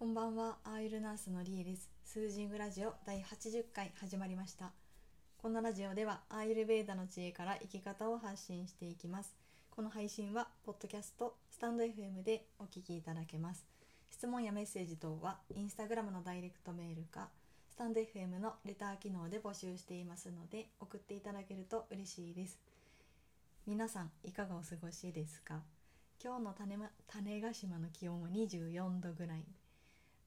こんばんは、アーユルナースのリエです。スージングラジオ第80回始まりました。このラジオではアーユルベーダの知恵から生き方を発信していきます。この配信は、ポッドキャスト、スタンド FM でお聞きいただけます。質問やメッセージ等は、インスタグラムのダイレクトメールか、スタンド FM のレター機能で募集していますので、送っていただけると嬉しいです。皆さん、いかがお過ごしですか？今日の種,、ま、種子島の気温は24度ぐらい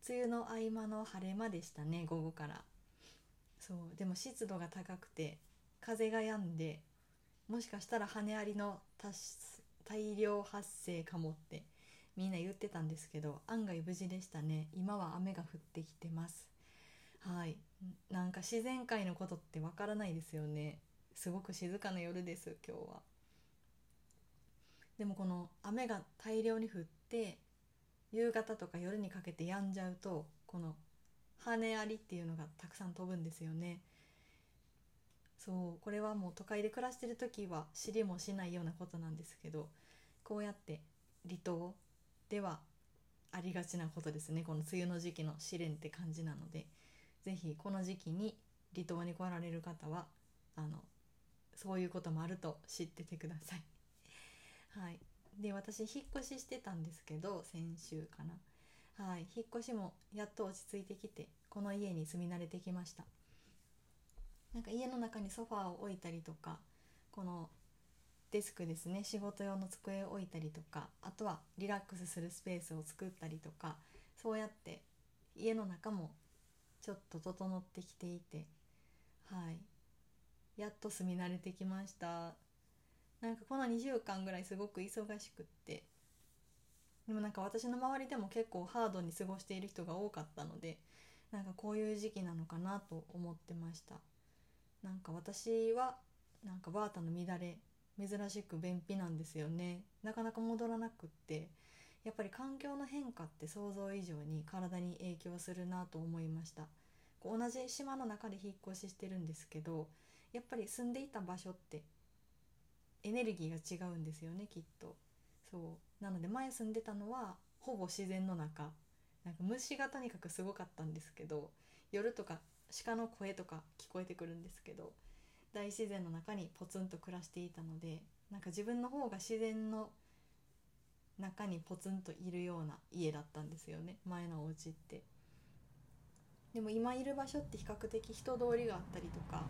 梅雨の合間の晴れ間でしたね午後から。そうでも湿度が高くて風が止んでもしかしたら羽ありの大量発生かもってみんな言ってたんですけど案外無事でしたね。今は雨が降ってきてます。はい。なんか自然界のことってわからないですよね。すごく静かな夜です今日は。でもこの雨が大量に降って夕方とか夜にかけて止んじゃうとこの羽ありっていうのがたくさん飛ぶんですよね。そうこれはもう都会で暮らしてる時は知りもしないようなことなんですけどこうやって離島ではありがちなことですね。この梅雨の時期の試練って感じなので是非この時期に離島に来られる方はあのそういうこともあると知っててください。はい、で私引っ越ししてたんですけど先週かな。はい引っ越しもやっと落ち着いてきてこの家に住み慣れてきました。なんか家の中にソファーを置いたりとかこのデスクですね仕事用の机を置いたりとかあとはリラックスするスペースを作ったりとかそうやって家の中もちょっと整ってきていてはいやっと住み慣れてきました。なんかこの2週間ぐらいすごく忙しくってでもなんか私の周りでも結構ハードに過ごしている人が多かったのでなんかこういう時期なのかなと思ってました。なんか私はなんかバータの乱れ珍しく便秘なんですよね。なかなか戻らなくってやっぱり環境の変化って想像以上に体に影響するなと思いました。同じ島の中で引っ越ししてるんですけどやっぱり住んでいた場所ってエネルギーが違うんですよねきっと。そう。なので前住んでたのはほぼ自然の中。なんか虫がとにかくすごかったんですけど夜とか鹿の声とか聞こえてくるんですけど大自然の中にポツンと暮らしていたのでなんか自分の方が自然の中にポツンといるような家だったんですよね。前のお家って。でも今いる場所って比較的人通りがあったりとか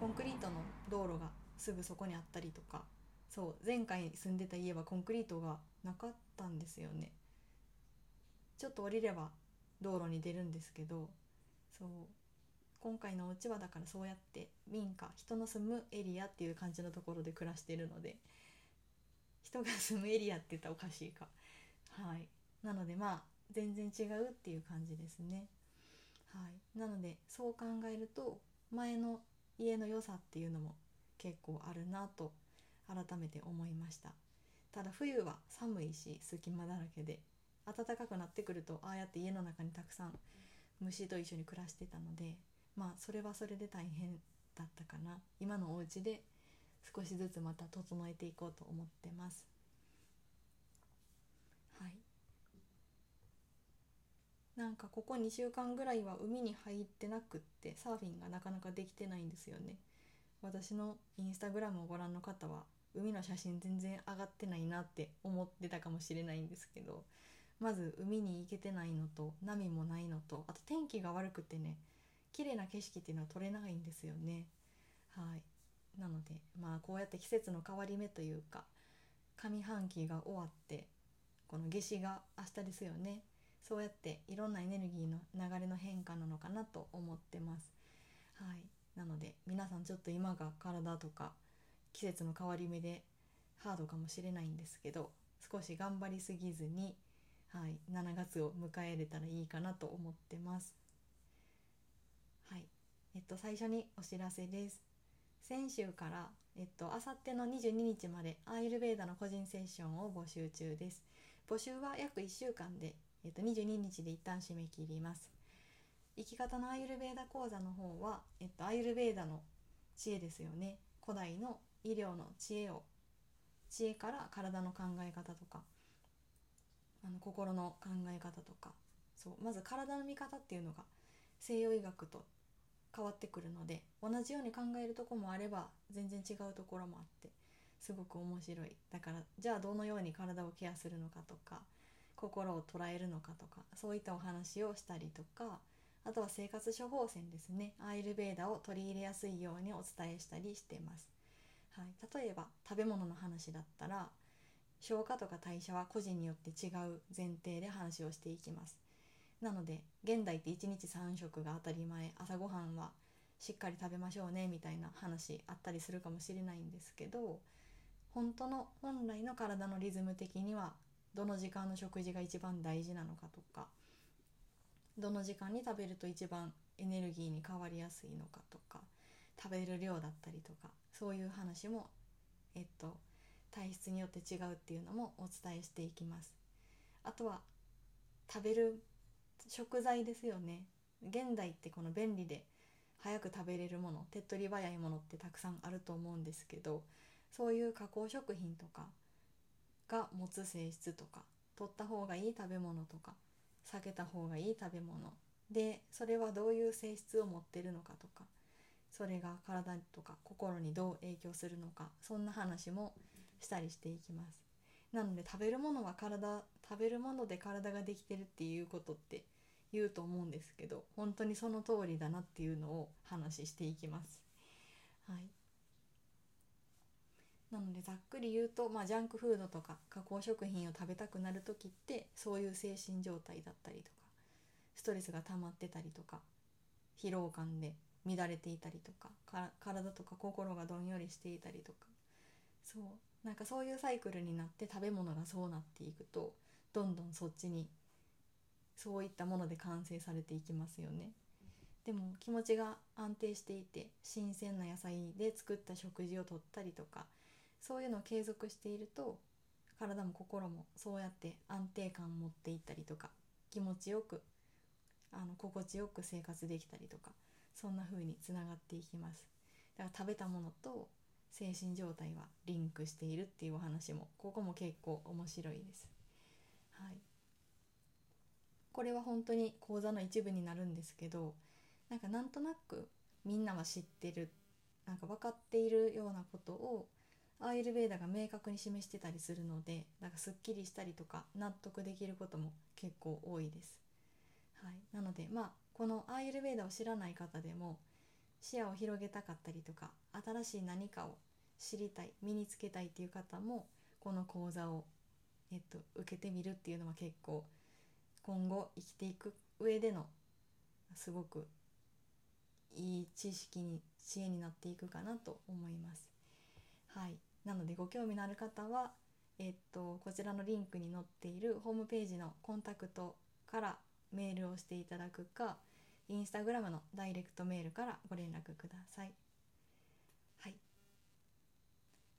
コンクリートの道路がすぐそこにあったりとか。そう前回住んでた家はコンクリートがなかったんですよね。ちょっと降りれば道路に出るんですけど。そう今回のお家はだからそうやって民家人の住むエリアっていう感じのところで暮らしてるので。人が住むエリアって言ったらおかしいか。はい。なのでまあ全然違うっていう感じですね。はい。なのでそう考えると前の家の良さっていうのも結構あるなと改めて思いました。ただ冬は寒いし隙間だらけで暖かくなってくるとああやって家の中にたくさん虫と一緒に暮らしてたのでまあそれはそれで大変だったかな。今のお家で少しずつまた整えていこうと思ってます。はい。なんかここ2週間ぐらいは海に入ってなくってサーフィンがなかなかできてないんですよね。私のインスタグラムをご覧の方は海の写真全然上がってないなって思ってたかもしれないんですけどまず海に行けてないのと波もないのとあと天気が悪くてね綺麗な景色っていうのは撮れないんですよね。はい。なのでまあこうやって季節の変わり目というか上半期が終わってこの夏至が明日ですよね。そうやっていろんなエネルギーの流れの変化なのかなと思ってます。はい。なので皆さんちょっと今が体とか季節の変わり目でハードかもしれないんですけど少し頑張りすぎずに、はい、7月を迎えれたらいいかなと思ってます。はいえっと、最初にお知らせです。先週から、えっと、あさっての22日までアイルベーダの個人セッションを募集中です。募集は約1週間で、えっと、22日で一旦締め切ります。生き方のアイルベーダ講座の方は、えっと、アイルベーダの知恵ですよね。古代の医療の知恵を知恵から体の考え方とかあの心の考え方とか。そうまず体の見方っていうのが西洋医学と変わってくるので同じように考えるとこもあれば全然違うところもあってすごく面白い。だからじゃあどのように体をケアするのかとか心を捉えるのかとかそういったお話をしたりとかあとは生活処方箋ですね。アイルベーダを取り入れやすいようにお伝えしたりしてます、はい、例えば食べ物の話だったら消化とか代謝は個人によって違う前提で話をしていきます。なので現代って1日3食が当たり前朝ごはんはしっかり食べましょうねみたいな話あったりするかもしれないんですけど本当の本来の体のリズム的にはどの時間の食事が一番大事なのかとかどの時間に食べると一番エネルギーに変わりやすいのかとか食べる量だったりとかそういう話もえっと体質によって違うっていうのもお伝えしていきます。あとは食べる食材ですよね。現代ってこの便利で早く食べれるもの手っ取り早いものってたくさんあると思うんですけどそういう加工食品とかが持つ性質とか取った方がいい食べ物とか避けた方がいい食べ物。でそれはどういう性質を持ってるのかとかそれが体とか心にどう影響するのかそんな話もしたりしていきます。なので食べるものは体食べるもので体ができてるっていうことって言うと思うんですけど本当にその通りだなっていうのを話していきます。はい。なのでざっくり言うと、まあ、ジャンクフードとか加工食品を食べたくなる時ってそういう精神状態だったりとかストレスが溜まってたりとか疲労感で乱れていたりとか体とか心がどんよりしていたりとかそうなんかそういうサイクルになって食べ物がそうなっていくとどんどんそっちにそういったもので完成されていきますよね。でも気持ちが安定していて新鮮な野菜で作った食事をとったりとかそういうのを継続していると体も心もそうやって安定感を持っていったりとか気持ちよくあの心地よく生活できたりとかそんな風につながっていきますだから食べたものと精神状態はリンクしているっていうお話もここも結構面白いです。はい、これは本当に講座の一部になるんですけどなんかなんとなくみんなは知ってるなんか分かっているようなことをアーユルベーダが明確に示してたりするのでなんかすっきりしたりとか納得できることも結構多いです。はい、なのでまあこのアーユルベーダを知らない方でも視野を広げたかったりとか新しい何かを知りたい身につけたいっていう方もこの講座を、えっと、受けてみるっていうのは結構今後生きていく上でのすごくいい知識に知恵になっていくかなと思います。はい、なのでご興味のある方は、えっと、こちらのリンクに載っているホームページのコンタクトからメールをしていただくかインスタグラムのダイレクトメールからご連絡ください。はい。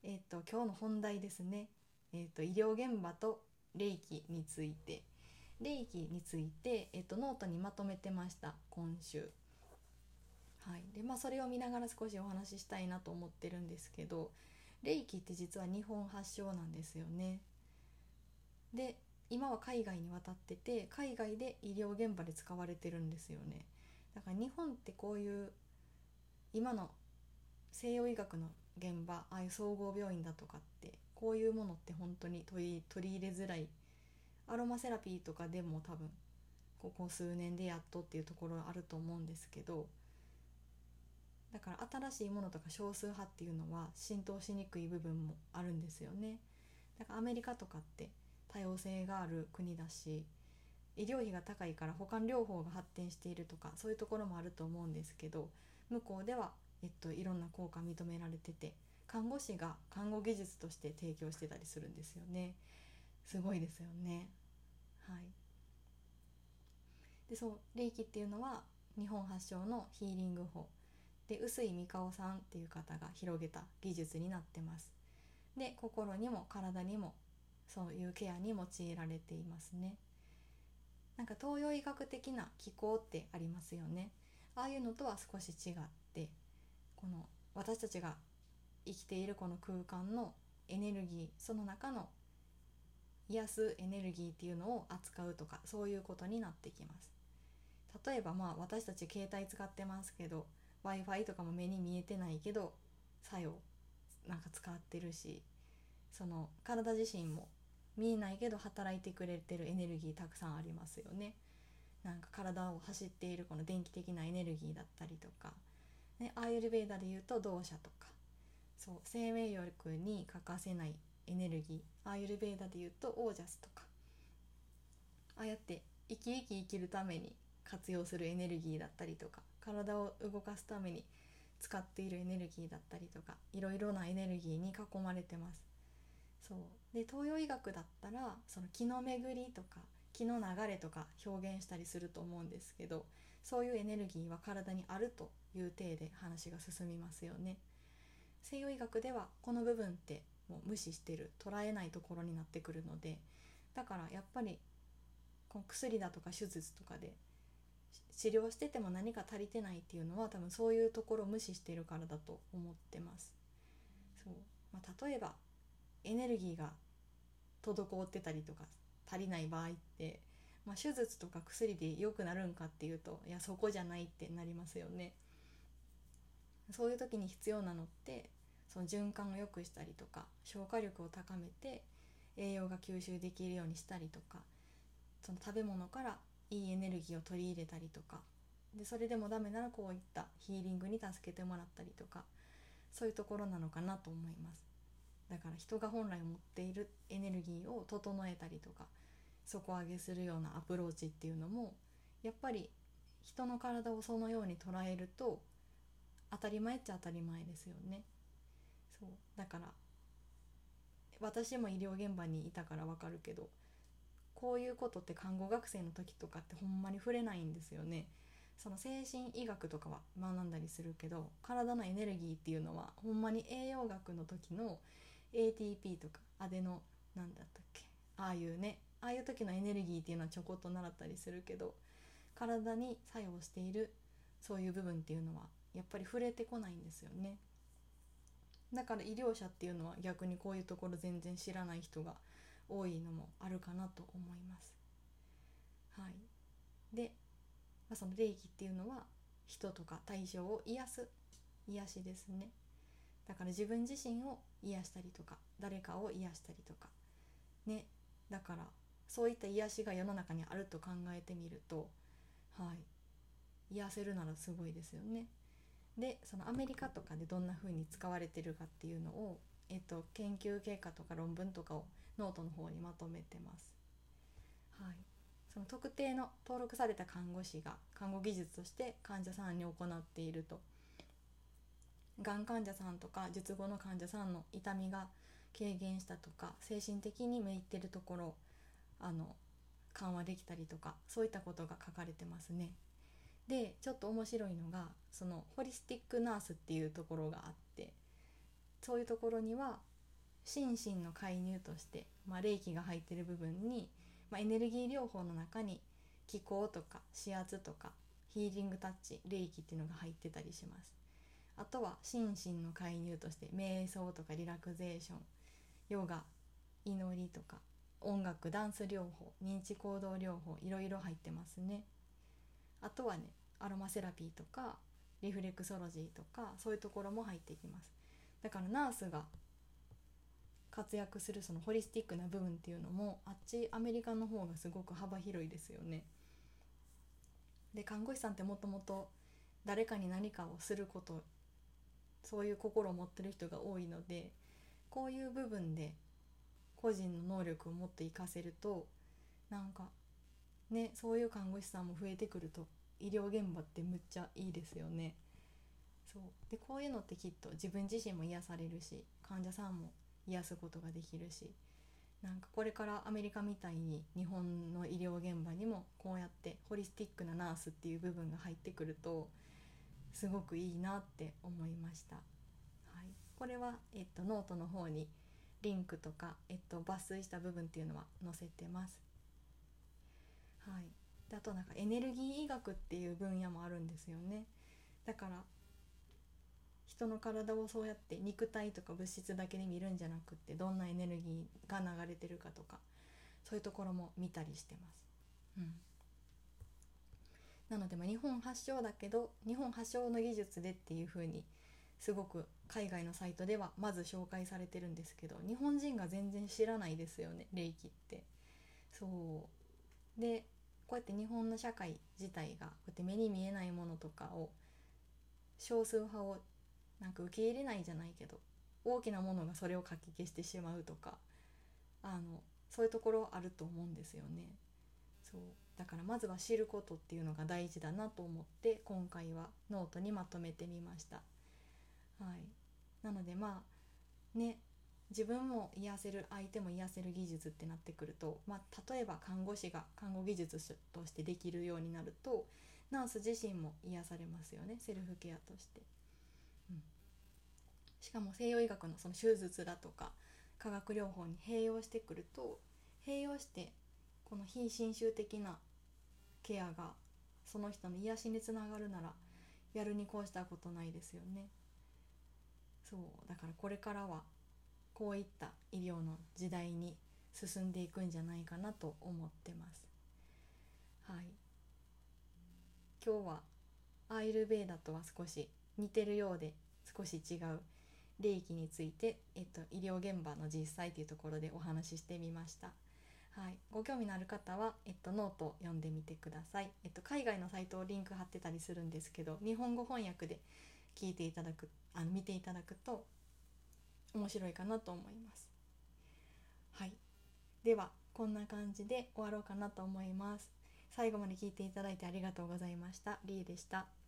えっ、と今日の本題ですね。えっ、と医療現場と霊気について、霊気についてえっ、とノートにまとめてました今週。はい。でまあそれを見ながら少しお話ししたいなと思ってるんですけど、霊気って実は日本発祥なんですよね。で今は海外に渡ってて海外で医療現場で使われてるんですよね。だから日本ってこういう今の西洋医学の現場ああいう総合病院だとかってこういうものって本当に取り取り入れづらいアロマセラピーとかでも多分ここ数年でやっとっていうところあると思うんですけどだから新しいものとか少数派っていうのは浸透しにくい部分もあるんですよね。だからアメリカとかって多様性がある国だし医療費が高いから保管療法が発展しているとかそういうところもあると思うんですけど向こうでは、えっと、いろんな効果認められてて看護師が看護技術として提供してたりするんですよね。すごいですよね。はい。でそう霊気っていうのは日本発祥のヒーリング法。で臼井美香さんっていう方が広げた技術になってます。で心にも体にもそういうケアに用いられていますね。なんか東洋医学的な気候ってありますよね。ああいうのとは少し違ってこの私たちが生きているこの空間のエネルギーその中の癒すエネルギーっていうのを扱うとかそういうことになってきます。例えばまあ私たち携帯使ってますけど w i f i とかも目に見えてないけど作用なんか使ってるしその体自身も見えないけど働いてくれてるエネルギーたくさんありますよね。なんか体を走っているこの電気的なエネルギーだったりとか、ね、アーユルベーダでいうと動作とか。そう生命力に欠かせないエネルギー。アーユルベーダでいうとオージャスとか。ああやって生き生き生きるために活用するエネルギーだったりとか体を動かすために使っているエネルギーだったりとかいろいろなエネルギーに囲まれてます。そうで東洋医学だったらその気の巡りとか気の流れとか表現したりすると思うんですけどそういうエネルギーは体にあるという体で話が進みますよね。西洋医学ではこの部分ってもう無視してる捉えないところになってくるのでだからやっぱりこの薬だとか手術とかで治療してても何か足りてないっていうのは多分そういうところを無視してるからだと思ってます。そうまあ、例えばエネルギーが滞ってたりとか足りない場合って、まあ、手術とか薬で良くなるんかっていうといやそこじゃないってなりますよね。そういう時に必要なのってその循環を良くしたりとか消化力を高めて栄養が吸収できるようにしたりとかその食べ物からいいエネルギーを取り入れたりとか。でそれでもダメならこういったヒーリングに助けてもらったりとか。そういうところなのかなと思います。だから人が本来持っているエネルギーを整えたりとか。底上げするようなアプローチっていうのもやっぱり人の体をそのように捉えると当たり前っちゃ当たり前ですよね。そう。だから私も医療現場にいたからわかるけどこういうことって看護学生の時とかってほんまに触れないんですよね。その精神医学とかは学んだりするけど体のエネルギーっていうのはほんまに栄養学の時の ATP とかアデノなんだったっけ？ああいうねああいう時のエネルギーっていうのはちょこっと習ったりするけど体に作用しているそういう部分っていうのはやっぱり触れてこないんですよねだから医療者っていうのは逆にこういうところ全然知らない人が多いのもあるかなと思います。はい、で、まあ、その霊気っていうのは人とか対象を癒す癒しですね。だから自分自身を癒したりとか誰かを癒したりとかねだからそういった癒しが世の中にあると考えてみるとはい癒せるならすごいですよね。でそのアメリカとかでどんな風に使われてるかっていうのを、えっと、研究結果とか論文とかをノートの方にまとめてます。はい、その特定の登録された看護師が看護技術として患者さんに行っているとがん患者さんとか術後の患者さんの痛みが軽減したとか精神的に向いてるところあの緩和できたりとかそういったことが書かれてますね。でちょっと面白いのがそのホリスティックナースっていうところがあっそういうところには心身の介入として、まあ、霊気が入ってる部分に、まあ、エネルギー療法の中に気候とか指圧とかヒーリングタッチ霊気っていうのが入ってたりします。あとは心身の介入として瞑想とかリラクゼーションヨガ祈りとか音楽ダンス療法認知行動療法いろいろ入ってますね。あとはねアロマセラピーとかリフレクソロジーとかそういうところも入ってきます。だからナースが活躍するそのホリスティックな部分っていうのもあっちアメリカの方がすごく幅広いですよね。で看護師さんってもともと誰かに何かをすることそういう心を持ってる人が多いのでこういう部分で個人の能力を持って活かせるとなんかねそういう看護師さんも増えてくると医療現場ってむっちゃいいですよね。そうでこういうのってきっと自分自身も癒されるし患者さんも癒すことができるしなんかこれからアメリカみたいに日本の医療現場にもこうやってホリスティックなナースっていう部分が入ってくるとすごくいいなって思いました。はい、これは、えっと、ノートの方にリンクとか、えっと、抜粋した部分っていうのは載せてます。はい、であとなんかエネルギー医学っていう分野もあるんですよね。だから人の体をそうやって肉体とか物質だけで見るんじゃなくってどんなエネルギーが流れてるかとかそういうところも見たりしてます。うん。なのでま日本発祥だけど日本発祥の技術でっていう風にすごく海外のサイトではまず紹介されてるんですけど日本人が全然知らないですよね霊気って。そう。でこうやって日本の社会自体がこうやって目に見えないものとかを少数派をなんか受け入れないじゃないけど大きなものがそれをかき消してしまうとかあのそういうところあると思うんですよね。そうだからまずは知ることっていうのが大事だなと思って今回はノートにまとめてみました。はい、なのでまあね自分も癒せる相手も癒せる技術ってなってくると、まあ、例えば看護師が看護技術としてできるようになるとナース自身も癒されますよねセルフケアとして。しかも西洋医学のその手術だとか化学療法に併用してくると併用してこの非侵襲的なケアがその人の癒しにつながるならやるに越したことないですよね。そうだからこれからはこういった医療の時代に進んでいくんじゃないかなと思ってます。はい、今日はアーユルヴェーダとは少し似てるようで少し違うレイキについて、えっと、医療現場の実際というところでお話ししてみました。はい、ご興味のある方は、えっと、ノートを読んでみてください、えっと、海外のサイトをリンク貼ってたりするんですけど日本語翻訳で聞いていただくあの見ていただくと面白いかなと思います。はい。ではこんな感じで終わろうかなと思います。最後まで聞いていただいてありがとうございました。りえでした。